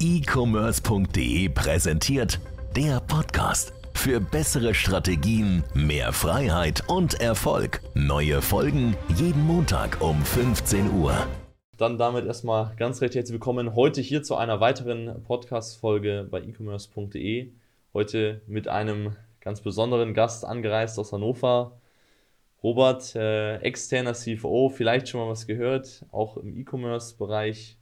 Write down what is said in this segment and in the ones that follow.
e-commerce.de präsentiert der Podcast. Für bessere Strategien, mehr Freiheit und Erfolg. Neue Folgen jeden Montag um 15 Uhr. Dann damit erstmal ganz recht herzlich willkommen heute hier zu einer weiteren Podcast-Folge bei e-commerce.de. Heute mit einem ganz besonderen Gast angereist aus Hannover. Robert, äh, externer CFO, vielleicht schon mal was gehört, auch im E-Commerce-Bereich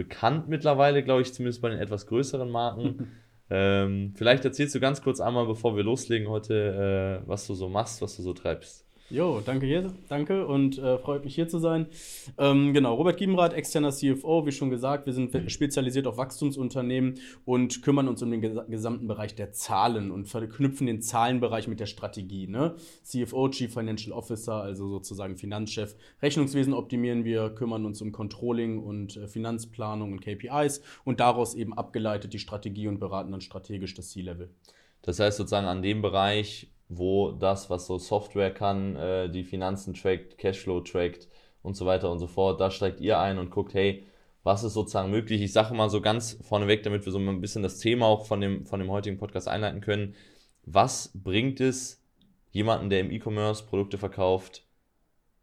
bekannt mittlerweile, glaube ich, zumindest bei den etwas größeren Marken. ähm, vielleicht erzählst du ganz kurz einmal, bevor wir loslegen heute, äh, was du so machst, was du so treibst. Jo, danke hier, danke und äh, freut mich hier zu sein. Ähm, genau, Robert Giebenrath, externer CFO, wie schon gesagt, wir sind spezialisiert auf Wachstumsunternehmen und kümmern uns um den ges gesamten Bereich der Zahlen und verknüpfen den Zahlenbereich mit der Strategie. Ne? CFO, Chief Financial Officer, also sozusagen Finanzchef. Rechnungswesen optimieren wir, kümmern uns um Controlling und äh, Finanzplanung und KPIs und daraus eben abgeleitet die Strategie und beraten dann strategisch das C-Level. Das heißt sozusagen an dem Bereich wo das, was so Software kann, äh, die Finanzen trackt, Cashflow trackt und so weiter und so fort, da steigt ihr ein und guckt, hey, was ist sozusagen möglich? Ich sage mal so ganz vorneweg, damit wir so ein bisschen das Thema auch von dem, von dem heutigen Podcast einleiten können. Was bringt es jemanden, der im E-Commerce Produkte verkauft,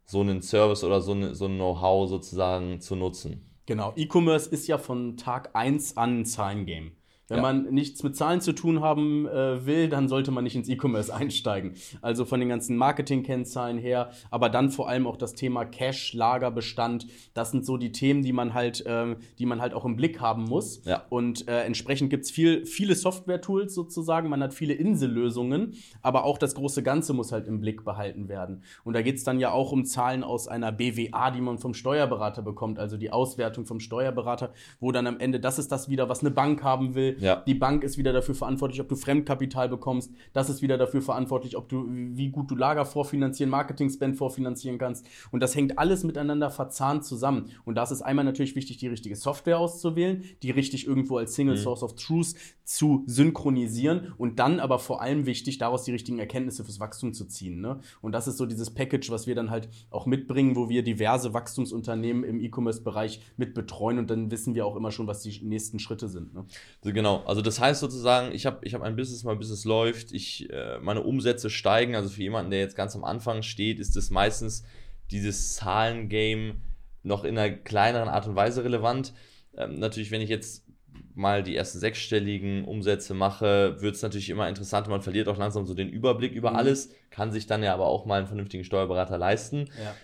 so einen Service oder so, eine, so ein Know-how sozusagen zu nutzen? Genau, E-Commerce ist ja von Tag 1 an ein Zahlen-Game. Wenn ja. man nichts mit Zahlen zu tun haben äh, will, dann sollte man nicht ins E-Commerce einsteigen. Also von den ganzen Marketing-Kennzahlen her, aber dann vor allem auch das Thema Cash, Lagerbestand. Das sind so die Themen, die man halt, äh, die man halt auch im Blick haben muss. Ja. Und äh, entsprechend gibt es viel, viele Software-Tools sozusagen. Man hat viele Insellösungen, aber auch das große Ganze muss halt im Blick behalten werden. Und da geht es dann ja auch um Zahlen aus einer BWA, die man vom Steuerberater bekommt, also die Auswertung vom Steuerberater, wo dann am Ende, das ist das wieder, was eine Bank haben will ja. Die Bank ist wieder dafür verantwortlich, ob du Fremdkapital bekommst. Das ist wieder dafür verantwortlich, ob du, wie gut du Lager vorfinanzieren, Marketing-Spend vorfinanzieren kannst. Und das hängt alles miteinander verzahnt zusammen. Und das ist einmal natürlich wichtig, die richtige Software auszuwählen, die richtig irgendwo als Single mhm. Source of Truth zu synchronisieren und dann aber vor allem wichtig, daraus die richtigen Erkenntnisse fürs Wachstum zu ziehen. Ne? Und das ist so dieses Package, was wir dann halt auch mitbringen, wo wir diverse Wachstumsunternehmen im E-Commerce-Bereich mit betreuen und dann wissen wir auch immer schon, was die nächsten Schritte sind. Ne? Genau, Genau, also das heißt sozusagen, ich habe ich hab ein Business, mein Business läuft, ich, äh, meine Umsätze steigen. Also für jemanden, der jetzt ganz am Anfang steht, ist es meistens dieses Zahlengame noch in einer kleineren Art und Weise relevant. Ähm, natürlich, wenn ich jetzt mal die ersten sechsstelligen Umsätze mache, wird es natürlich immer interessanter. Man verliert auch langsam so den Überblick über mhm. alles, kann sich dann ja aber auch mal einen vernünftigen Steuerberater leisten. Ja.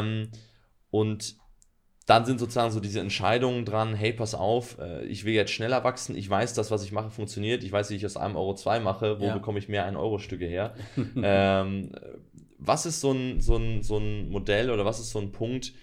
Ähm, und dann sind sozusagen so diese Entscheidungen dran, hey, pass auf, äh, ich will jetzt schneller wachsen, ich weiß, das, was ich mache, funktioniert, ich weiß, wie ich aus einem Euro zwei mache, wo ja. bekomme ich mehr 1-Euro-Stücke her. ähm, was ist so ein, so, ein, so ein Modell oder was ist so ein Punkt,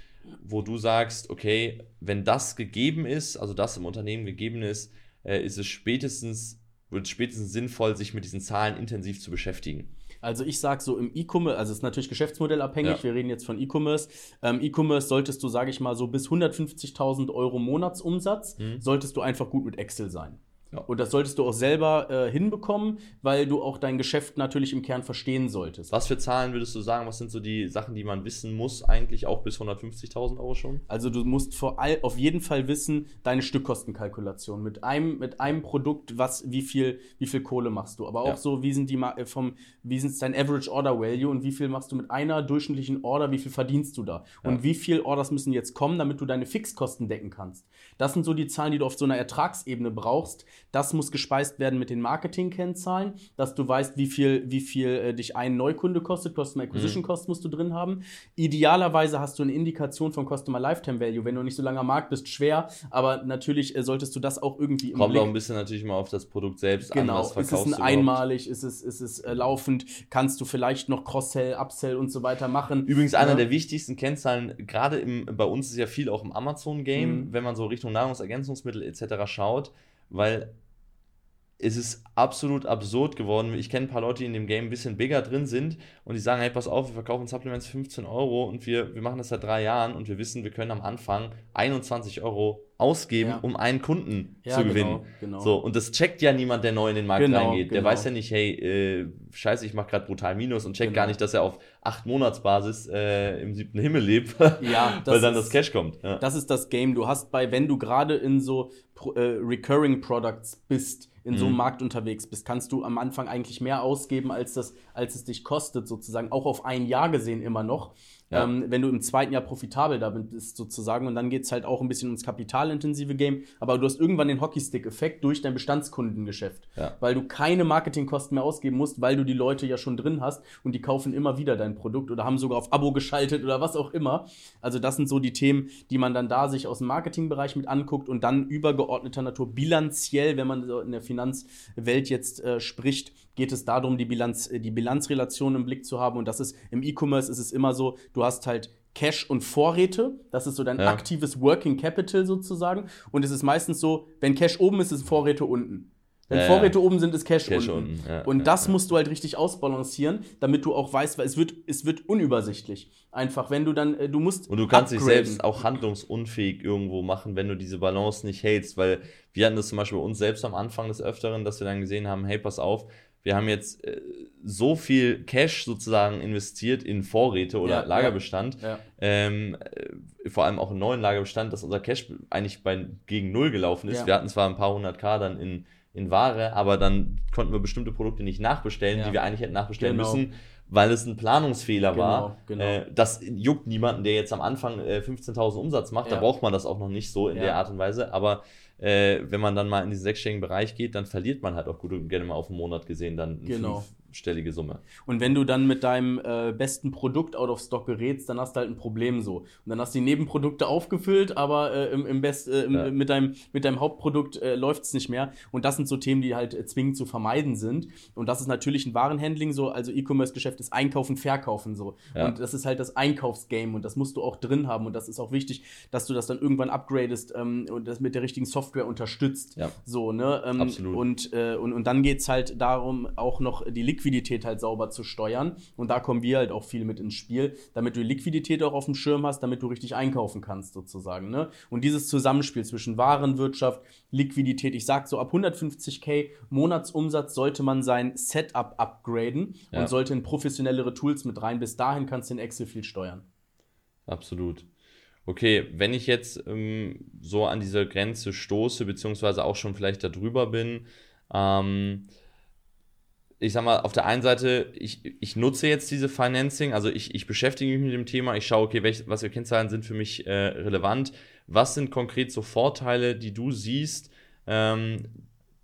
wo du sagst, okay, wenn das gegeben ist, also das im Unternehmen gegeben ist, äh, ist es spätestens, wird es spätestens sinnvoll, sich mit diesen Zahlen intensiv zu beschäftigen? Also ich sage so im E-Commerce, also es ist natürlich geschäftsmodellabhängig, ja. wir reden jetzt von E-Commerce. Ähm, E-Commerce solltest du, sage ich mal, so bis 150.000 Euro Monatsumsatz, mhm. solltest du einfach gut mit Excel sein. Ja. Und das solltest du auch selber äh, hinbekommen, weil du auch dein Geschäft natürlich im Kern verstehen solltest. Was für Zahlen würdest du sagen? Was sind so die Sachen, die man wissen muss, eigentlich auch bis 150.000 Euro schon? Also du musst vor all, auf jeden Fall wissen, deine Stückkostenkalkulation. Mit einem, mit einem Produkt, was, wie viel, wie viel Kohle machst du. Aber auch ja. so, wie sind die äh, vom, wie sind dein Average Order Value und wie viel machst du mit einer durchschnittlichen Order, wie viel verdienst du da? Ja. Und wie viel Orders müssen jetzt kommen, damit du deine Fixkosten decken kannst? Das sind so die Zahlen, die du auf so einer Ertragsebene brauchst, das muss gespeist werden mit den Marketing-Kennzahlen, dass du weißt, wie viel, wie viel äh, dich ein Neukunde kostet. Customer Acquisition mhm. Cost musst du drin haben. Idealerweise hast du eine Indikation vom Customer Lifetime Value. Wenn du nicht so lange am Markt bist, schwer, aber natürlich äh, solltest du das auch irgendwie im Kommt Blick. auch ein bisschen natürlich mal auf das Produkt selbst genau. an. Genau, ist es ein einmalig, ist es, ist es äh, laufend, kannst du vielleicht noch Cross-Sell, Upsell und so weiter machen. Übrigens einer ja. der wichtigsten Kennzahlen, gerade bei uns ist ja viel auch im Amazon-Game, mhm. wenn man so Richtung Nahrungsergänzungsmittel etc. schaut, weil es ist absolut absurd geworden. Ich kenne ein paar Leute, die in dem Game ein bisschen bigger drin sind und die sagen, hey, pass auf, wir verkaufen Supplements für 15 Euro und wir, wir machen das seit drei Jahren und wir wissen, wir können am Anfang 21 Euro ausgeben, Ja. um einen Kunden Ja, zu genau, gewinnen. genau. So, und das checkt ja niemand, der neu in den Markt Genau, reingeht. Der genau. weiß ja nicht, hey, äh, scheiße, ich mache gerade brutal Minus und checkt Genau. gar nicht, dass er auf acht Monatsbasis äh, im siebten Himmel lebt, Ja, weil dann ist- das Cash kommt. Das ist das Game. Du hast bei, wenn du gerade in so äh, Recurring Products bist, in so einem Mhm. Markt unterwegs bist, kannst du am Anfang eigentlich mehr ausgeben, als, das, als es dich kostet, sozusagen. Auch auf ein Jahr gesehen immer noch. Ja. Ähm, wenn du im zweiten Jahr profitabel da bist, sozusagen. Und dann geht es halt auch ein bisschen ums kapitalintensive Game. Aber du hast irgendwann den Hockeystick-Effekt durch dein Bestandskundengeschäft. Ja. Weil du keine Marketingkosten mehr ausgeben musst, weil du die Leute ja schon drin hast und die kaufen immer wieder dein Produkt oder haben sogar auf Abo geschaltet oder was auch immer. Also das sind so die Themen, die man dann da sich aus dem Marketingbereich mit anguckt und dann übergeordneter Natur bilanziell, wenn man in der Finanzwelt jetzt äh, spricht, geht es darum, die Bilanz, äh, die Bilanzrelation im Blick zu haben und das ist im E-Commerce ist es immer so, du hast halt Cash und Vorräte, das ist so dein Ja. aktives Working Capital sozusagen und es ist meistens so, wenn Cash oben ist, ist Vorräte unten. Wenn Ja, ja. Vorräte oben sind, ist Cash, Cash unten. unten, ja, und ja, das ja. musst du halt richtig ausbalancieren, damit du auch weißt, weil es wird, es wird unübersichtlich. Einfach, wenn du dann, äh, du musst. Und du kannst dich upgraden. selbst auch handlungsunfähig irgendwo machen, wenn du diese Balance nicht hältst. Weil wir hatten das zum Beispiel bei uns selbst am Anfang des Öfteren, dass wir dann gesehen haben, hey, pass auf, wir haben jetzt äh, so viel Cash sozusagen investiert in Vorräte oder Ja, ja. Lagerbestand, Ja. ähm, äh, vor allem auch im neuen Lagerbestand, dass unser Cash eigentlich bei, gegen Null gelaufen ist. Ja. Wir hatten zwar ein paar hundert K dann in, in Ware, aber dann konnten wir bestimmte Produkte nicht nachbestellen, Ja. die wir eigentlich hätten nachbestellen Genau. müssen, weil es ein Planungsfehler Genau, war. genau. Äh, das juckt niemanden, der jetzt am Anfang äh, 15.000 Umsatz macht. Da Ja. braucht man das auch noch nicht so in Ja. der Art und Weise. Aber äh, wenn man dann mal in diesen sechsstelligen Bereich geht, dann verliert man halt auch gut und gerne mal auf einen Monat gesehen dann Genau. Fünfstellige Summe. Und wenn du dann mit deinem äh, besten Produkt out of stock gerätst, dann hast du halt ein Problem so. Und dann hast du die Nebenprodukte aufgefüllt, aber äh, im, im Best, äh, im, Ja. mit, deinem, mit deinem Hauptprodukt äh, läuft es nicht mehr. Und das sind so Themen, die halt äh, zwingend zu vermeiden sind. Und das ist natürlich ein Warenhandling so, also E-Commerce-Geschäft ist Einkaufen, Verkaufen so. Ja. Und das ist halt das Einkaufsgame und das musst du auch drin haben. Und das ist auch wichtig, dass du das dann irgendwann upgradest ähm, und das mit der richtigen Software unterstützt. Ja. So, ne? Ähm, Absolut. Und, äh, und, und dann geht es halt darum, auch noch die Liquidität halt sauber zu steuern. Und da kommen wir halt auch viel mit ins Spiel, damit du Liquidität auch auf dem Schirm hast, damit du richtig einkaufen kannst, sozusagen. Ne? Und dieses Zusammenspiel zwischen Warenwirtschaft, Liquidität, ich sag so, ab 150k Monatsumsatz sollte man sein Setup upgraden Ja. und sollte in professionellere Tools mit rein. Bis dahin kannst du in Excel viel steuern. Absolut. Okay, wenn ich jetzt ähm, so an diese Grenze stoße, beziehungsweise auch schon vielleicht da drüber bin, ähm, ich sag mal, auf der einen Seite, ich, ich nutze jetzt diese Financing, also ich, ich beschäftige mich mit dem Thema, ich schaue, okay, welche, was für Kennzahlen sind für mich äh, relevant, was sind konkret so Vorteile, die du siehst, ähm,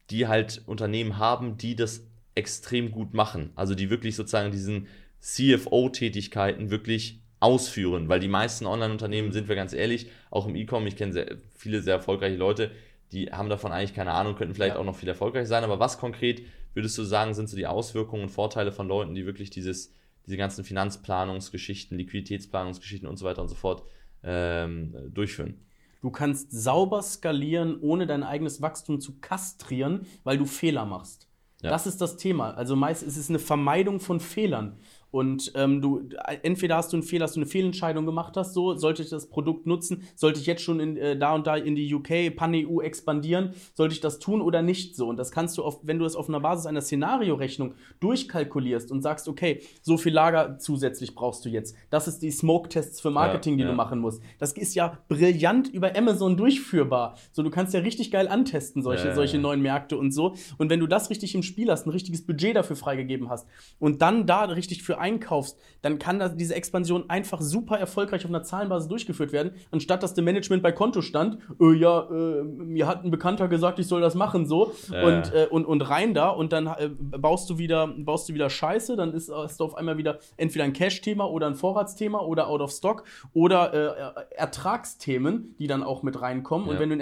die halt Unternehmen haben, die das extrem gut machen, also die wirklich sozusagen diesen CFO-Tätigkeiten wirklich ausführen, weil die meisten Online-Unternehmen, sind wir ganz ehrlich, auch im E-Com, ich kenne sehr, viele sehr erfolgreiche Leute, die haben davon eigentlich keine Ahnung, könnten vielleicht Ja. auch noch viel erfolgreich sein, aber was konkret würdest du sagen, sind so die Auswirkungen und Vorteile von Leuten, die wirklich dieses, diese ganzen Finanzplanungsgeschichten, Liquiditätsplanungsgeschichten und so weiter und so fort ähm, durchführen? Du kannst sauber skalieren, ohne dein eigenes Wachstum zu kastrieren, weil du Fehler machst. Ja. Das ist das Thema. Also meist ist es eine Vermeidung von Fehlern. Und ähm, du, entweder hast du einen Fehler, dass du eine Fehlentscheidung gemacht hast, so sollte ich das Produkt nutzen, sollte ich jetzt schon in, äh, da und da in die UK, Pan-EU expandieren, sollte ich das tun oder nicht so. Und das kannst du, auf, wenn du es auf einer Basis einer Szenariorechnung durchkalkulierst und sagst, okay, so viel Lager zusätzlich brauchst du jetzt. Das ist die Smoke-Tests für Marketing, Ja, die ja. du machen musst. Das ist ja brillant über Amazon durchführbar. So, du kannst ja richtig geil antesten, solche, Ja, solche neuen Märkte und so. Und wenn du das richtig im Spiel hast, ein richtiges Budget dafür freigegeben hast und dann da richtig für einkaufst, dann kann das, diese Expansion einfach super erfolgreich auf einer Zahlenbasis durchgeführt werden, anstatt dass der Management bei Konto stand, äh, ja, äh, mir hat ein Bekannter gesagt, ich soll das machen, so, Ja. und, äh, und, und rein da und dann äh, baust du wieder, baust du wieder Scheiße, dann ist, hast du auf einmal wieder entweder ein Cash-Thema oder ein Vorratsthema oder out of stock oder äh, Ertragsthemen, die dann auch mit reinkommen. Und Ja. wenn du ein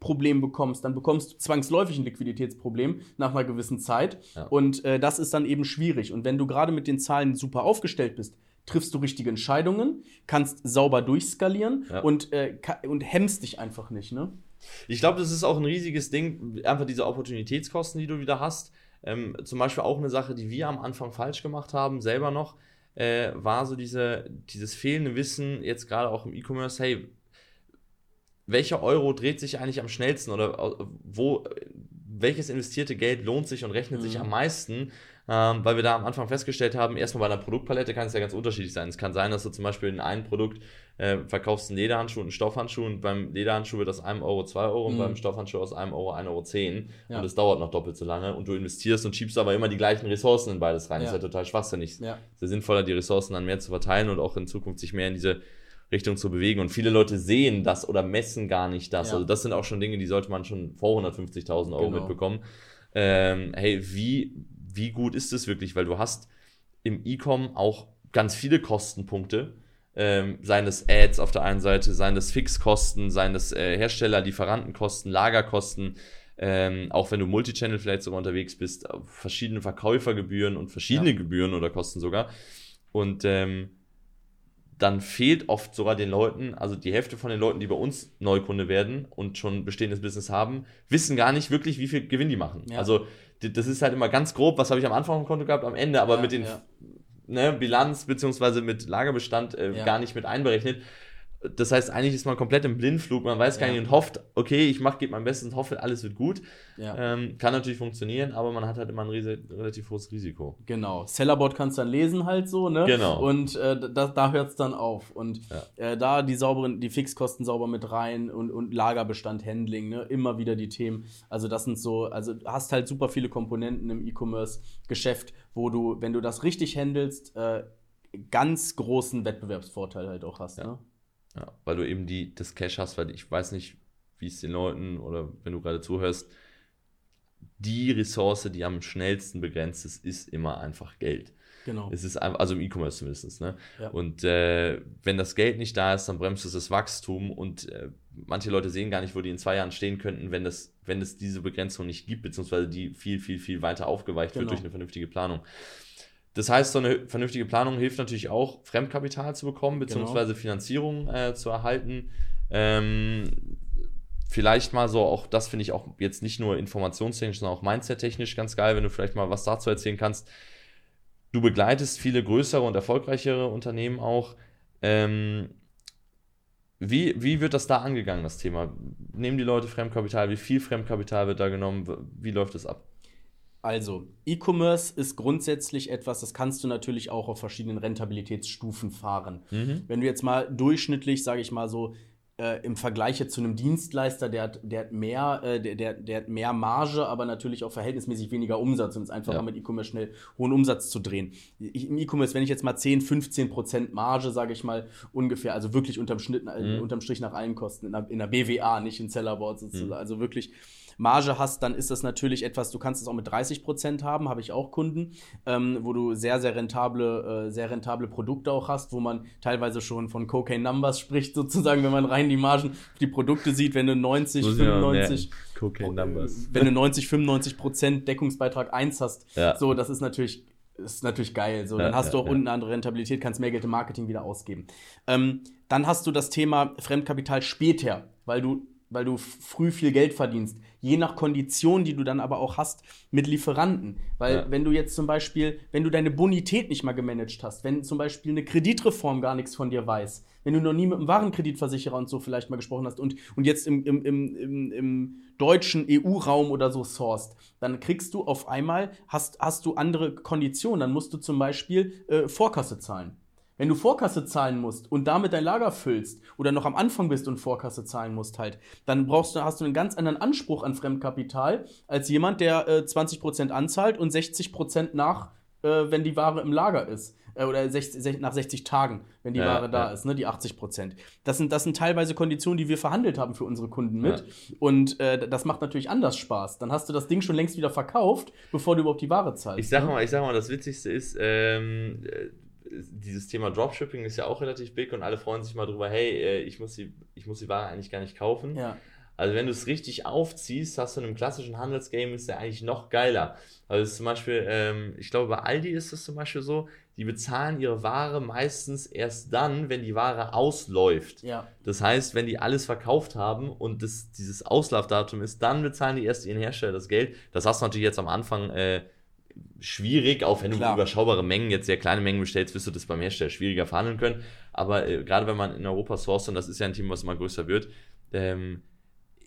Ertragsproblem bekommst, dann bekommst du zwangsläufig ein Liquiditätsproblem nach einer gewissen Zeit. Ja. Und äh, das ist dann eben schwierig. Und wenn du gerade mit den Zahlen super aufgestellt bist, triffst du richtige Entscheidungen, kannst sauber durchskalieren Ja. und, äh, und hemmst dich einfach nicht, ne? Ich glaube, das ist auch ein riesiges Ding, einfach diese Opportunitätskosten, die du wieder hast. Ähm, zum Beispiel auch eine Sache, die wir am Anfang falsch gemacht haben, selber noch, äh, war so diese, dieses fehlende Wissen, jetzt gerade auch im E-Commerce, hey, welcher Euro dreht sich eigentlich am schnellsten oder wo, welches investierte Geld lohnt sich und rechnet mhm. sich am meisten? Ähm, weil wir da am Anfang festgestellt haben, erstmal bei einer Produktpalette kann es ja ganz unterschiedlich sein. Es kann sein, dass du zum Beispiel in einem Produkt äh, verkaufst einen Lederhandschuh und einen Stoffhandschuh und beim Lederhandschuh wird aus einem Euro zwei Euro mhm. und beim Stoffhandschuh aus einem Euro ein Euro zehn ja. und es dauert noch doppelt so lange und du investierst und schiebst aber immer die gleichen Ressourcen in beides rein. Ja. Das ist ja total schwachsinnig. Ja. Sehr sinnvoller, die Ressourcen dann mehr zu verteilen und auch in Zukunft sich mehr in diese Richtung zu bewegen. Und viele Leute sehen das oder messen gar nicht das. Ja. Also das sind auch schon Dinge, die sollte man schon vor 150.000 Euro genau. mitbekommen. Ähm, hey, wie wie gut ist es wirklich? Weil du hast im E-Com auch ganz viele Kostenpunkte. Ähm, seien es Ads auf der einen Seite, seien es Fixkosten, seien es äh, Hersteller, Lieferantenkosten, Lagerkosten, ähm, auch wenn du Multichannel vielleicht sogar unterwegs bist, verschiedene Verkäufergebühren und verschiedene ja. Gebühren oder Kosten sogar. Und ähm, dann fehlt oft sogar den Leuten, also die Hälfte von den Leuten, die bei uns Neukunde werden und schon bestehendes Business haben, wissen gar nicht wirklich, wie viel Gewinn die machen. Ja. Also das ist halt immer ganz grob, was habe ich am Anfang vom Konto gehabt, am Ende, aber ja, mit den ja. ne, Bilanz beziehungsweise mit Lagerbestand äh, gar nicht mit einberechnet. Das heißt, eigentlich ist man komplett im Blindflug, man weiß gar nicht und hofft, okay, ich mache, gebe mein Bestes und hoffe, alles wird gut. Ja. Ähm, kann natürlich funktionionieren, aber man hat halt immer ein relativ hohes Risiko. Genau. Sellerboard kannst du dann lesen halt so, ne? Genau. Und äh, da, da hört es dann auf. Und ja. äh, da die sauberen, die Fixkosten sauber mit rein und, und Lagerbestand, Handling, ne? Immer wieder die Themen. Also das sind so, also hast halt super viele Komponenten im E-Commerce-Geschäft, wo du, wenn du das richtig handelst, äh, ganz großen Wettbewerbsvorteil halt auch hast. Ja. Ne? Ja, weil du eben die, das Cash hast, weil ich weiß nicht, wie es den Leuten oder wenn du gerade zuhörst, die Ressource, die am schnellsten begrenzt ist, ist immer einfach Geld. Genau. Es ist einfach, also im E-Commerce zumindest. Ne? Ja. Und äh, wenn das Geld nicht da ist, dann bremst es das Wachstum und äh, manche Leute sehen gar nicht, wo die in zwei Jahren stehen könnten, wenn das, wenn es diese Begrenzung nicht gibt, beziehungsweise die viel, viel, viel weiter aufgeweicht genau. wird durch eine vernünftige Planung. Das heißt, so eine vernünftige Planung hilft natürlich auch, Fremdkapital zu bekommen, genau. beziehungsweise genau. Finanzierung äh, zu erhalten. Ähm, vielleicht mal so, auch das finde ich auch jetzt nicht nur informationstechnisch, sondern auch mindset-technisch ganz geil, wenn du vielleicht mal was dazu erzählen kannst. Du begleitest viele größere und erfolgreichere Unternehmen auch. Ähm, wie, wie wird das da angegangen, das Thema? Nehmen die Leute Fremdkapital? Wie viel Fremdkapital wird da genommen? Wie läuft es ab? Also, E-Commerce ist grundsätzlich etwas, das kannst du natürlich auch auf verschiedenen Rentabilitätsstufen fahren. Mhm. Wenn du jetzt mal durchschnittlich, sage ich mal so, äh, im Vergleich zu einem Dienstleister, der hat, der hat mehr, äh, der, der, der hat mehr Marge, aber natürlich auch verhältnismäßig weniger Umsatz, um es einfacher ja. mit E-Commerce schnell hohen Umsatz zu drehen. Ich, Im E-Commerce, wenn ich jetzt mal 10, 15 Prozent Marge, sage ich mal, ungefähr, also wirklich unterm, Schnitt, äh, mhm. unterm Strich nach allen Kosten, in der, in der BWA, nicht in Sellerboard sozusagen, mhm. also wirklich Marge hast, dann ist das natürlich etwas, du kannst es auch mit 30 Prozent haben, habe ich auch Kunden, ähm, wo du sehr, sehr rentable, äh, sehr rentable Produkte auch hast, wo man teilweise schon von Cocaine Numbers spricht, sozusagen, wenn man rein die Margen, die Produkte sieht, wenn du 90, 95, Cocaine Numbers. wenn du 90, 95 Prozent Deckungsbeitrag 1 hast, ja. so, das ist natürlich ist natürlich geil. So, dann ja, hast du auch ja, unten eine andere Rentabilität, kannst mehr Geld im Marketing wieder ausgeben. Ähm, dann hast du das Thema Fremdkapital später, weil du weil du früh viel Geld verdienst. Je nach Kondition, die du dann aber auch hast mit Lieferanten. Weil ja. wenn du jetzt zum Beispiel, wenn du deine Bonität nicht mal gemanagt hast, wenn zum Beispiel eine Kreditreform gar nichts von dir weiß, wenn du noch nie mit einem Warenkreditversicherer und so vielleicht mal gesprochen hast und, und jetzt im, im, im, im deutschen EU-Raum oder so sourced, dann kriegst du auf einmal, hast, hast du andere Konditionen. Dann musst du zum Beispiel äh, Vorkasse zahlen. Wenn du Vorkasse zahlen musst und damit dein Lager füllst oder noch am Anfang bist und Vorkasse zahlen musst halt, dann brauchst du, hast du einen ganz anderen Anspruch an Fremdkapital als jemand, der äh, 20% anzahlt und 60% nach, äh, wenn die Ware im Lager ist. Äh, oder 60, nach 60 Tagen, wenn die ja, Ware da ja. ist, ne, die 80% Das sind, das sind teilweise Konditionen, die wir verhandelt haben für unsere Kunden mit. Ja. Und äh, das macht natürlich anders Spaß. Dann hast du das Ding schon längst wieder verkauft, bevor du überhaupt die Ware zahlst. Ich sag ne? mal, ich sag mal, das Witzigste ist, ähm, dieses Thema Dropshipping ist ja auch relativ big und alle freuen sich mal drüber, hey, äh, ich muss die, ich muss die Ware eigentlich gar nicht kaufen. Ja. Also wenn du es richtig aufziehst, hast du in einem klassischen Handelsgame ist der eigentlich noch geiler. Also zum Beispiel, ähm, ich glaube bei Aldi ist es zum Beispiel so, die bezahlen ihre Ware meistens erst dann, wenn die Ware ausläuft. Ja. Das heißt, wenn die alles verkauft haben und das, dieses Auslaufdatum ist, dann bezahlen die erst ihren Hersteller das Geld. Das hast du natürlich jetzt am Anfang äh, schwierig, auch wenn Klar. du überschaubare Mengen, jetzt sehr kleine Mengen bestellst, wirst du das beim Hersteller schwieriger verhandeln können. Aber äh, gerade wenn man in Europa sourced, und das ist ja ein Team, was immer größer wird, ähm,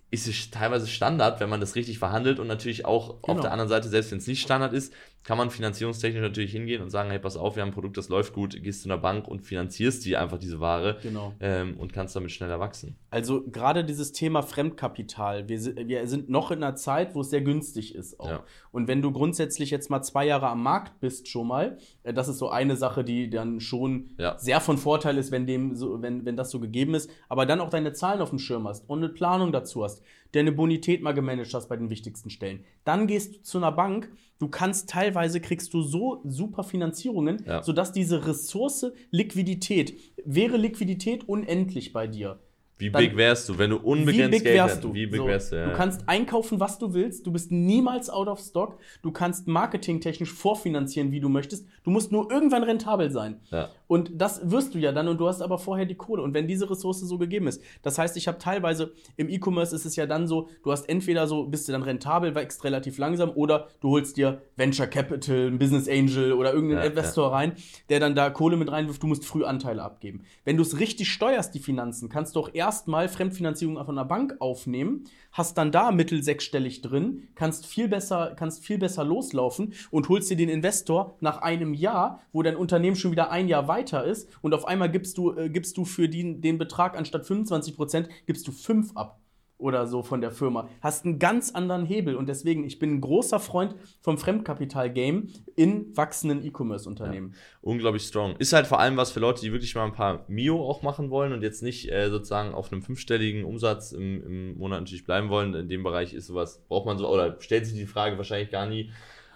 ist es teilweise Standard, wenn man das richtig verhandelt und natürlich auch genau. auf der anderen Seite, selbst wenn es nicht Standard ist, kann man finanzierungstechnisch natürlich hingehen und sagen, hey, pass auf, wir haben ein Produkt, das läuft gut, gehst zu einer Bank und finanzierst die einfach diese Ware genau. ähm, und kannst damit schneller wachsen. Also gerade dieses Thema Fremdkapital, wir, wir, sind noch in einer Zeit, wo es sehr günstig ist auch. Ja. Und wenn du grundsätzlich jetzt mal zwei Jahre am Markt bist schon mal, äh, das ist so eine Sache, die dann schon ja. sehr von Vorteil ist, wenn, dem so, wenn, wenn das so gegeben ist, aber dann auch deine Zahlen auf dem Schirm hast und eine Planung dazu hast, deine Bonität mal gemanagt hast bei den wichtigsten Stellen. Dann gehst du zu einer Bank, du kannst teilweise kriegst du so super Finanzierungen, ja. sodass diese Ressource Liquidität, wäre Liquidität unendlich bei dir. Wie dann, big wärst du, wenn du unbegrenzt wie big Geld wärst du? Wie big so, wärst du, ja. du kannst einkaufen, was du willst. Du bist niemals out of stock. Du kannst marketingtechnisch vorfinanzieren, wie du möchtest. Du musst nur irgendwann rentabel sein. Ja. Und das wirst du ja dann und du hast aber vorher die Kohle. Und wenn diese Ressource so gegeben ist, das heißt, ich habe teilweise im E-Commerce ist es ja dann so, du hast entweder so, bist du dann rentabel, wächst relativ langsam oder du holst dir Venture Capital, ein Business Angel oder irgendeinen ja, Investor ja. rein, der dann da Kohle mit reinwirft. Du musst früh Anteile abgeben. Wenn du es richtig steuerst, die Finanzen, kannst du auch erstmal Fremdfinanzierung von einer Bank aufnehmen, hast dann da mittel sechsstellig drin, kannst viel besser, kannst viel besser loslaufen und holst dir den Investor nach einem Jahr, wo dein Unternehmen schon wieder ein Jahr weiter ist und auf einmal gibst du, äh, gibst du für den, den Betrag anstatt 25 Prozent, gibst du 5 ab oder so von der Firma. Hast einen ganz anderen Hebel und deswegen, ich bin ein großer Freund vom Fremdkapital-Game in wachsenden E-Commerce-Unternehmen. Ja, unglaublich strong. Ist halt vor allem was für Leute, die wirklich mal ein paar Mio auch machen wollen und jetzt nicht äh, sozusagen auf einem fünfstelligen Umsatz im, im Monat natürlich bleiben wollen. In dem Bereich ist sowas, braucht man so, oder stellt sich die Frage wahrscheinlich gar nie.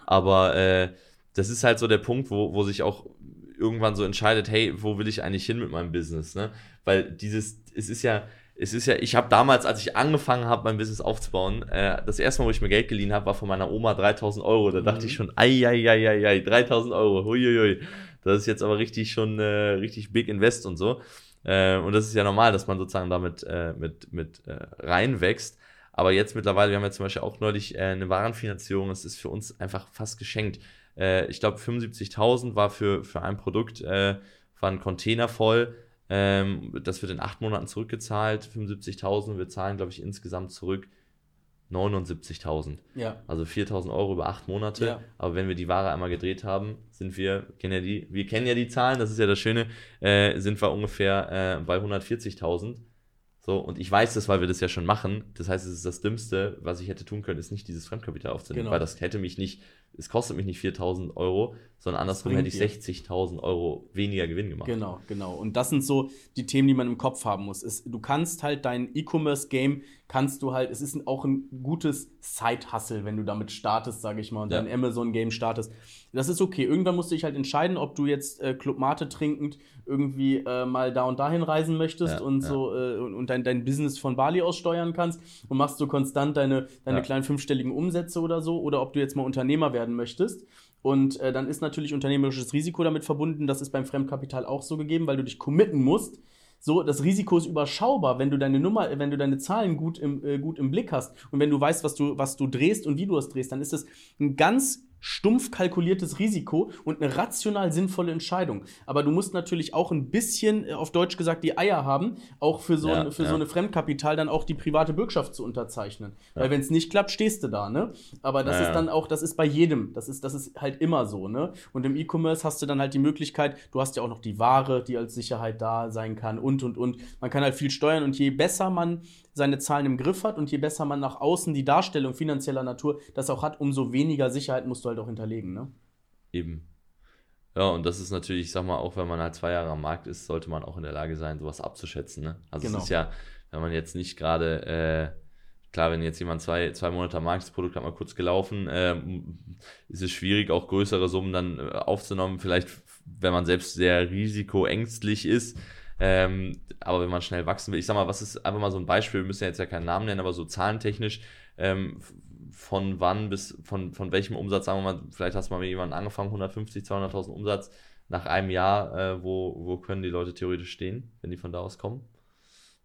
Aber äh, das ist halt so der Punkt, wo, wo sich auch irgendwann so entscheidet, hey, wo will ich eigentlich hin mit meinem Business? Ne? Weil dieses, es ist ja, es ist ja, ich habe damals, als ich angefangen habe, mein Business aufzubauen, äh, das erste Mal, wo ich mir Geld geliehen habe, war von meiner Oma 3000 Euro. Da mhm. dachte ich schon, ei, ei, ei, ei, ei 3000 Euro, huiuiui. Das ist jetzt aber richtig schon äh, richtig big invest und so. Äh, und das ist ja normal, dass man sozusagen damit äh, mit, mit äh, reinwächst. Aber jetzt mittlerweile, wir haben ja zum Beispiel auch neulich äh, eine Warenfinanzierung, das ist für uns einfach fast geschenkt. Äh, ich glaube, 75.000 war für, für ein Produkt, äh, war ein Container voll ähm, das wird in acht Monaten zurückgezahlt, 75.000. Wir zahlen, glaube ich, insgesamt zurück 79.000. Ja. Also 4.000 Euro über acht Monate. Ja. Aber wenn wir die Ware einmal gedreht haben, sind wir, kennen ja die, wir kennen ja die Zahlen, das ist ja das Schöne, äh, sind wir ungefähr äh, bei 140.000. So, und ich weiß das, weil wir das ja schon machen. Das heißt, es ist das Dümmste, was ich hätte tun können, ist nicht dieses Fremdkapital aufzunehmen, genau. weil das hätte mich nicht, es kostet mich nicht 4000 Euro, sondern andersrum hätte ich 60.000 Euro weniger Gewinn gemacht. Genau, genau. Und das sind so die Themen, die man im Kopf haben muss. Es, du kannst halt dein E-Commerce-Game, kannst du halt, es ist auch ein gutes Side-Hustle, wenn du damit startest, sage ich mal, und ja. dein Amazon-Game startest. Das ist okay. Irgendwann musst du dich halt entscheiden, ob du jetzt äh, Club Mate trinkend irgendwie äh, mal da und dahin reisen möchtest ja, und ja. so äh, und, dein, dein Business von Bali aus steuern kannst und machst so konstant deine, deine kleinen fünfstelligen Umsätze oder so, oder ob du jetzt mal Unternehmer werden möchtest. Und äh, dann ist natürlich unternehmerisches Risiko damit verbunden. Das ist beim Fremdkapital auch so gegeben, weil du dich committen musst. So, das Risiko ist überschaubar, wenn du deine Nummer, wenn du deine Zahlen gut im, äh, gut im Blick hast und wenn du weißt, was du, was du drehst und wie du es drehst, dann ist das ein ganz stumpf kalkuliertes Risiko und eine rational sinnvolle Entscheidung. Aber du musst natürlich auch ein bisschen, äh, auf Deutsch gesagt, die Eier haben, auch für so, ja, ein, für ja. so eine Fremdkapital dann auch die private Bürgschaft zu unterzeichnen. Ja. Weil wenn es nicht klappt, stehst du da, ne? Aber das ist dann auch, das ist bei jedem, das ist, das ist halt immer so, ne? Und im E-Commerce hast du dann halt die Möglichkeit, du hast ja auch noch die Ware, die als Sicherheit da sein kann und und und. Man kann halt viel steuern und je besser man seine Zahlen im Griff hat und je besser man nach außen die Darstellung finanzieller Natur das auch hat, umso weniger Sicherheit musst du halt auch hinterlegen. Ne? Eben. Ja, und das ist natürlich, ich sag mal, auch wenn man halt zwei Jahre am Markt ist, sollte man auch in der Lage sein, sowas abzuschätzen. Ne? Also genau. es ist ja, wenn man jetzt nicht gerade, äh, klar, wenn jetzt jemand zwei, zwei Monate am Markt ist, das Produkt hat mal kurz gelaufen, äh, ist es schwierig, auch größere Summen dann äh, aufzunehmen. Vielleicht, wenn man selbst sehr risikoängstlich ist, ähm, aber wenn man schnell wachsen will, ich sag mal, was ist einfach mal so ein Beispiel, wir müssen ja jetzt ja keinen Namen nennen, aber so zahlentechnisch, ähm, von wann bis, von, von welchem Umsatz, sagen wir mal, vielleicht hast du mal mit jemandem angefangen, 150, 200.000 Umsatz, nach einem Jahr, äh, wo, wo können die Leute theoretisch stehen, wenn die von da aus kommen?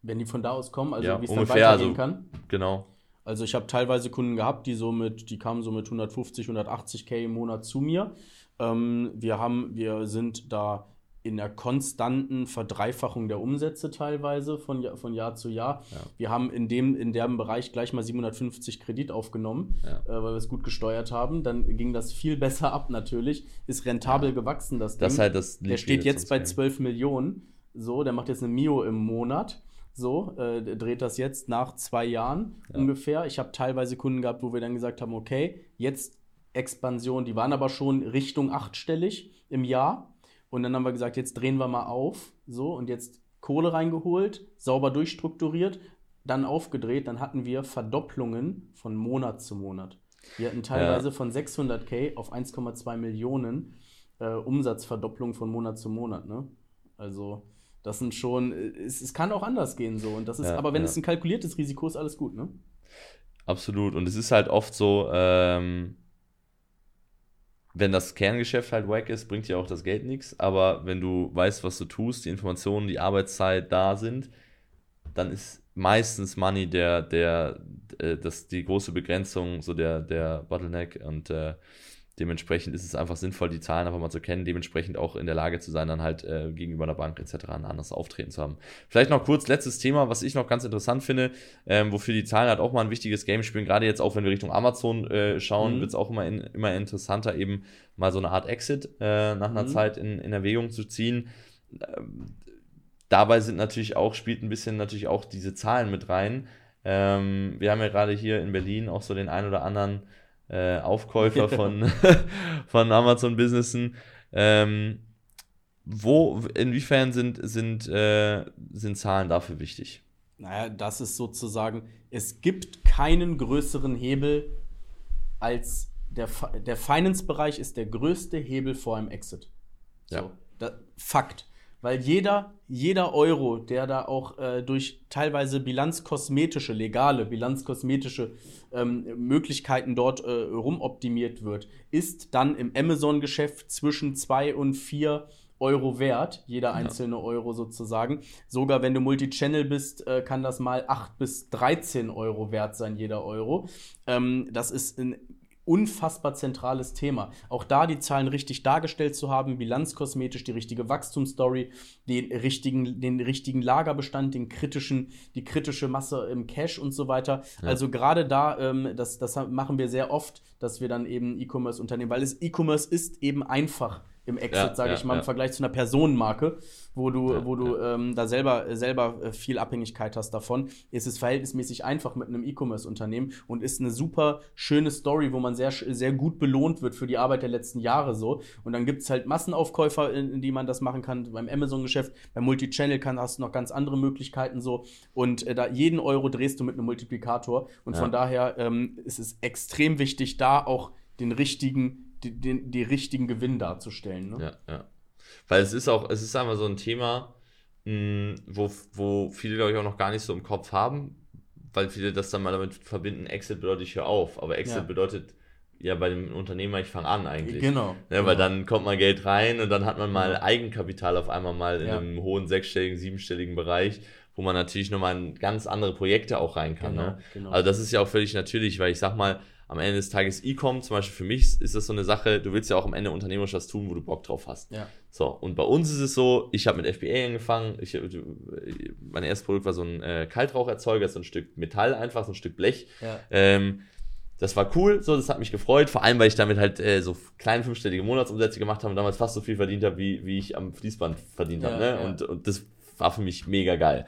Wenn die von da aus kommen, also ja, wie es dann weitergehen also, kann? Genau. Also ich habe teilweise Kunden gehabt, die so mit, die kamen so mit 150, 180k im Monat zu mir. Ähm, wir haben, wir sind da in der konstanten Verdreifachung der Umsätze teilweise von, Jahr- von Jahr zu Jahr. Ja. Wir haben in dem, in dem Bereich gleich mal 750 Kredit aufgenommen, Ja. äh, weil wir es gut gesteuert haben. Dann ging das viel besser ab natürlich. Ist rentabel gewachsen, das Ding. Das ist halt das der steht jetzt bei zum 12 Millionen. So, der macht jetzt eine Mio im Monat. So, äh, der dreht das jetzt nach zwei Jahren Ja. ungefähr. Ich habe teilweise Kunden gehabt, wo wir dann gesagt haben, okay, jetzt Expansion, die waren aber schon Richtung achtstellig im Jahr. Und dann haben wir gesagt, jetzt drehen wir mal auf. So, und jetzt Kohle reingeholt, sauber durchstrukturiert, dann aufgedreht. Dann hatten wir Verdopplungen von Monat zu Monat. Wir hatten teilweise von 600k auf 1,2 Millionen äh, Umsatzverdopplung von Monat zu Monat. Ne? Also, das sind schon, äh, es, es kann auch anders gehen so. Und das ist, Ja, aber wenn ja. es ein kalkuliertes Risiko ist, alles gut, ne? Absolut. Und es ist halt oft so, ähm, wenn das Kerngeschäft halt wack ist, bringt dir auch das Geld nichts. Aber wenn du weißt, was du tust, die Informationen, die Arbeitszeit da sind, dann ist meistens Money der, der, äh, das, die große Begrenzung, so der, der Bottleneck. Und äh, dementsprechend ist es einfach sinnvoll, die Zahlen einfach mal zu kennen, dementsprechend auch in der Lage zu sein, dann halt äh, gegenüber einer Bank etc. ein anderes Auftreten zu haben. Vielleicht noch kurz letztes Thema, was ich noch ganz interessant finde, ähm, wofür die Zahlen halt auch mal ein wichtiges Game spielen, gerade jetzt auch, wenn wir Richtung Amazon äh, schauen, Mhm. wird es auch immer, in, immer interessanter, eben mal so eine Art Exit äh, nach einer Mhm. Zeit in, in Erwägung zu ziehen. Ähm, dabei sind natürlich auch, spielt ein bisschen natürlich auch diese Zahlen mit rein. Ähm, wir haben ja gerade hier in Berlin auch so den ein oder anderen äh, Aufkäufer von, von Amazon Businessen. Ähm, wo, inwiefern sind, sind, äh, sind Zahlen dafür wichtig? Naja, das ist sozusagen, es gibt keinen größeren Hebel als der, der Finance-Bereich ist der größte Hebel vor einem Exit. So, Ja. da, Fakt. Weil jeder, jeder Euro, der da auch äh, durch teilweise bilanzkosmetische, legale bilanzkosmetische ähm, Möglichkeiten dort äh, rumoptimiert wird, ist dann im Amazon-Geschäft zwischen 2 und 4 Euro wert, jeder einzelne Euro sozusagen. Sogar wenn du Multichannel bist, äh, kann das mal 8 bis 13 Euro wert sein, jeder Euro. Ähm, das ist ein unfassbar zentrales Thema. Auch da die Zahlen richtig dargestellt zu haben, bilanzkosmetisch die richtige Wachstumsstory, den richtigen, den richtigen Lagerbestand, den kritischen, die kritische Masse im Cash und so weiter. Also gerade da, ähm, das, das machen wir sehr oft, dass wir dann eben E-Commerce-Unternehmen, weil es E-Commerce ist eben einfach im Exit, Ja, sage ja, ich mal, im ja. Vergleich zu einer Personenmarke, wo du, wo du ähm, da selber, selber äh, viel Abhängigkeit hast davon, ist es verhältnismäßig einfach mit einem E-Commerce-Unternehmen und ist eine super schöne Story, wo man sehr, sehr gut belohnt wird für die Arbeit der letzten Jahre so. Und dann gibt es halt Massenaufkäufer, in, in die man das machen kann. Beim Amazon-Geschäft, beim Multichannel kann, hast du noch ganz andere Möglichkeiten so. Und äh, da jeden Euro drehst du mit einem Multiplikator. Und von daher ähm, ist es extrem wichtig, da auch den richtigen, die, den, die richtigen Gewinn darzustellen. Ne? Ja, ja. Weil es ist auch, es ist einfach so ein Thema, mh, wo, wo viele, glaube ich, auch noch gar nicht so im Kopf haben, weil viele das dann mal damit verbinden, Exit bedeutet, ich höre auf. Aber Exit Ja. bedeutet ja bei dem Unternehmer, ich fange an eigentlich. Genau. Ne, weil dann kommt mal Geld rein und dann hat man mal Genau. Eigenkapital auf einmal mal in Ja. einem hohen sechsstelligen, siebenstelligen Bereich, wo man natürlich nochmal in ganz andere Projekte auch rein kann. Genau, ne? genau. Also das ist ja auch völlig natürlich, weil ich sag mal, am Ende des Tages E-Com, zum Beispiel für mich ist das so eine Sache, du willst ja auch am Ende unternehmerisch was tun, wo du Bock drauf hast. Ja. So, und bei uns ist es so, ich habe mit FBA angefangen, ich, mein erstes Produkt war so ein äh, Kaltraucherzeuger, so ein Stück Metall einfach, so ein Stück Blech. Ja. Ähm, das war cool, so, das hat mich gefreut, vor allem, weil ich damit halt äh, so kleine fünfstellige Monatsumsätze gemacht habe und damals fast so viel verdient habe, wie, wie ich am Fließband verdient habe. Ja, Ne? ja. Und, und das war für mich mega geil.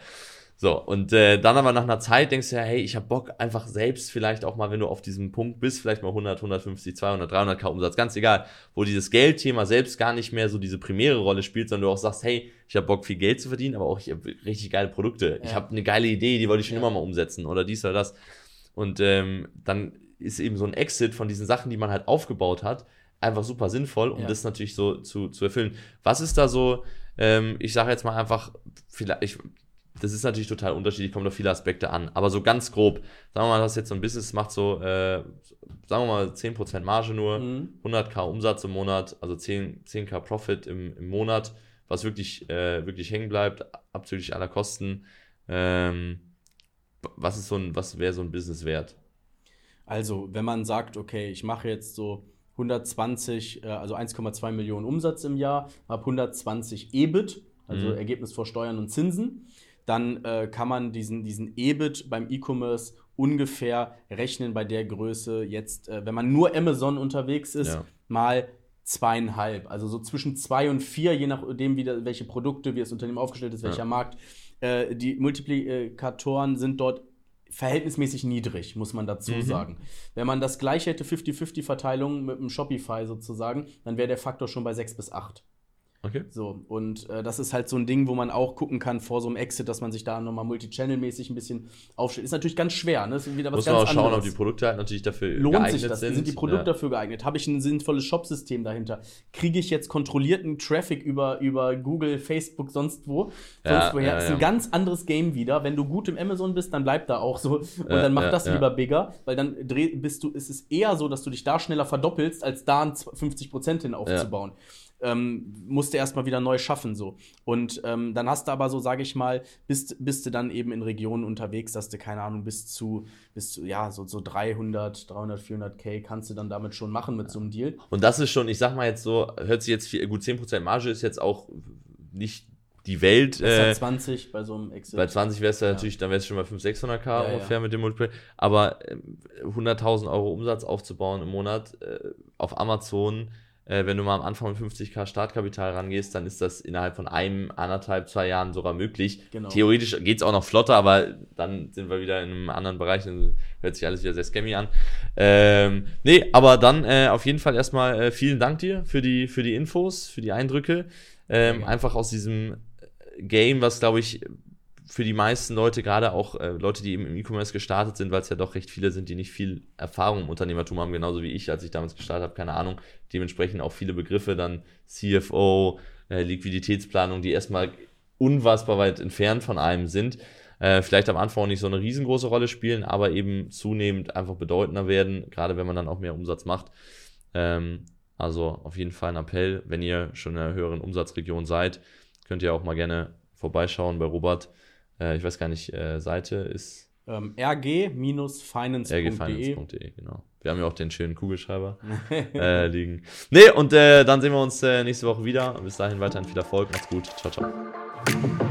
So, und äh, dann aber nach einer Zeit denkst du ja, hey, ich habe Bock einfach selbst vielleicht auch mal, wenn du auf diesem Punkt bist, vielleicht mal 100, 150, 200, 300k Umsatz, ganz egal, wo dieses Geldthema selbst gar nicht mehr so diese primäre Rolle spielt, sondern du auch sagst, hey, ich habe Bock viel Geld zu verdienen, aber auch ich habe richtig geile Produkte. Ich Ja. habe eine geile Idee, die wollte ich schon Ja. immer mal umsetzen oder dies oder das. Und ähm, dann ist eben so ein Exit von diesen Sachen, die man halt aufgebaut hat, einfach super sinnvoll, um Ja. das natürlich so zu, zu erfüllen. Was ist da so, ähm, ich sage jetzt mal einfach, vielleicht, ich, das ist natürlich total unterschiedlich, kommt auf viele Aspekte an, aber so ganz grob, sagen wir mal, das jetzt so ein Business macht so, äh, sagen wir mal 10% Marge nur, Mhm. 100k Umsatz im Monat, also 10, 10k Profit im, im Monat, was wirklich, äh, wirklich hängen bleibt, abzüglich aller Kosten. Ähm, was ist so ein, was wäre so ein Business wert? Also, wenn man sagt, okay, ich mache jetzt so 120, äh, also 1,2 Millionen Umsatz im Jahr, habe 120 EBIT, also Mhm. Ergebnis vor Steuern und Zinsen. Dann äh, kann man diesen, diesen EBIT beim E-Commerce ungefähr rechnen bei der Größe jetzt, äh, wenn man nur Amazon unterwegs ist, Ja. mal zweieinhalb. Also so zwischen zwei und vier, je nachdem, wie da, welche Produkte, wie das Unternehmen aufgestellt ist, welcher Ja. Markt. Äh, die Multiplikatoren sind dort verhältnismäßig niedrig, muss man dazu Mhm. sagen. Wenn man das gleiche hätte, 50-50-Verteilung mit einem Shopify sozusagen, dann wäre der Faktor schon bei 6 bis 8. Okay. So, und äh, das ist halt so ein Ding, wo man auch gucken kann vor so einem Exit, dass man sich da nochmal multichannel-mäßig ein bisschen aufstellt. Ist natürlich ganz schwer, ne? Ist wieder was Muss man ganz auch schauen, ob anderes. die Produkte halt natürlich dafür Lohnt geeignet sich das? sind. Sind, die Produkte ja. dafür geeignet? Habe ich ein sinnvolles Shopsystem dahinter? Kriege ich jetzt kontrollierten Traffic über, über Google, Facebook, sonst wo? Sonst Ja, woher? ja, ist ein ganz anderes Game wieder. Wenn du gut im Amazon bist, dann bleib da auch so. Und dann mach das lieber bigger, weil dann dreh, bist du, ist es eher so, dass du dich da schneller verdoppelst, als da ein 50% hin aufzubauen. Ähm, musst du erstmal wieder neu schaffen so. Und ähm, dann hast du aber so, sage ich mal, bist, bist du dann eben in Regionen unterwegs, dass du, keine Ahnung, bis zu, bis zu ja, so, so 300, 300, 400k kannst du dann damit schon machen mit so einem Deal. Und das ist schon, ich sag mal jetzt so, hört sich jetzt viel, gut, 10% Marge ist jetzt auch nicht die Welt. Äh, 20 bei so einem Exit. bei 20 wär's ja natürlich, dann wär's schon bei 500, 600k Ja, ja. ungefähr mit dem Multiple. Aber ähm, 100.000 Euro Umsatz aufzubauen im Monat äh, auf Amazon, äh, wenn du mal am Anfang mit 50k Startkapital rangehst, dann ist das innerhalb von einem, anderthalb, zwei Jahren sogar möglich. Genau. Theoretisch geht's auch noch flotter, aber dann sind wir wieder in einem anderen Bereich, dann hört sich alles wieder sehr scammy an. Ähm, nee, aber dann äh, auf jeden Fall erstmal äh, vielen Dank dir für die, für die Infos, für die Eindrücke. Ähm, gerne. einfach aus diesem Game, was glaube ich für die meisten Leute, gerade auch äh, Leute, die eben im E-Commerce gestartet sind, weil es ja doch recht viele sind, die nicht viel Erfahrung im Unternehmertum haben, genauso wie ich, als ich damals gestartet habe, keine Ahnung, dementsprechend auch viele Begriffe, dann CFO, äh, Liquiditätsplanung, die erstmal unfassbar weit entfernt von einem sind, äh, vielleicht am Anfang auch nicht so eine riesengroße Rolle spielen, aber eben zunehmend einfach bedeutender werden, gerade wenn man dann auch mehr Umsatz macht. Ähm, also auf jeden Fall ein Appell, wenn ihr schon in einer höheren Umsatzregion seid, könnt ihr auch mal gerne vorbeischauen bei Robert. Äh, ich weiß gar nicht, äh, Seite ist ähm, rg-finance.de. rgfinance.de, genau. Wir haben ja auch den schönen Kugelschreiber äh, liegen. Nee, und äh, dann sehen wir uns äh, nächste Woche wieder. Bis dahin weiterhin viel Erfolg. Macht's gut. Ciao, ciao.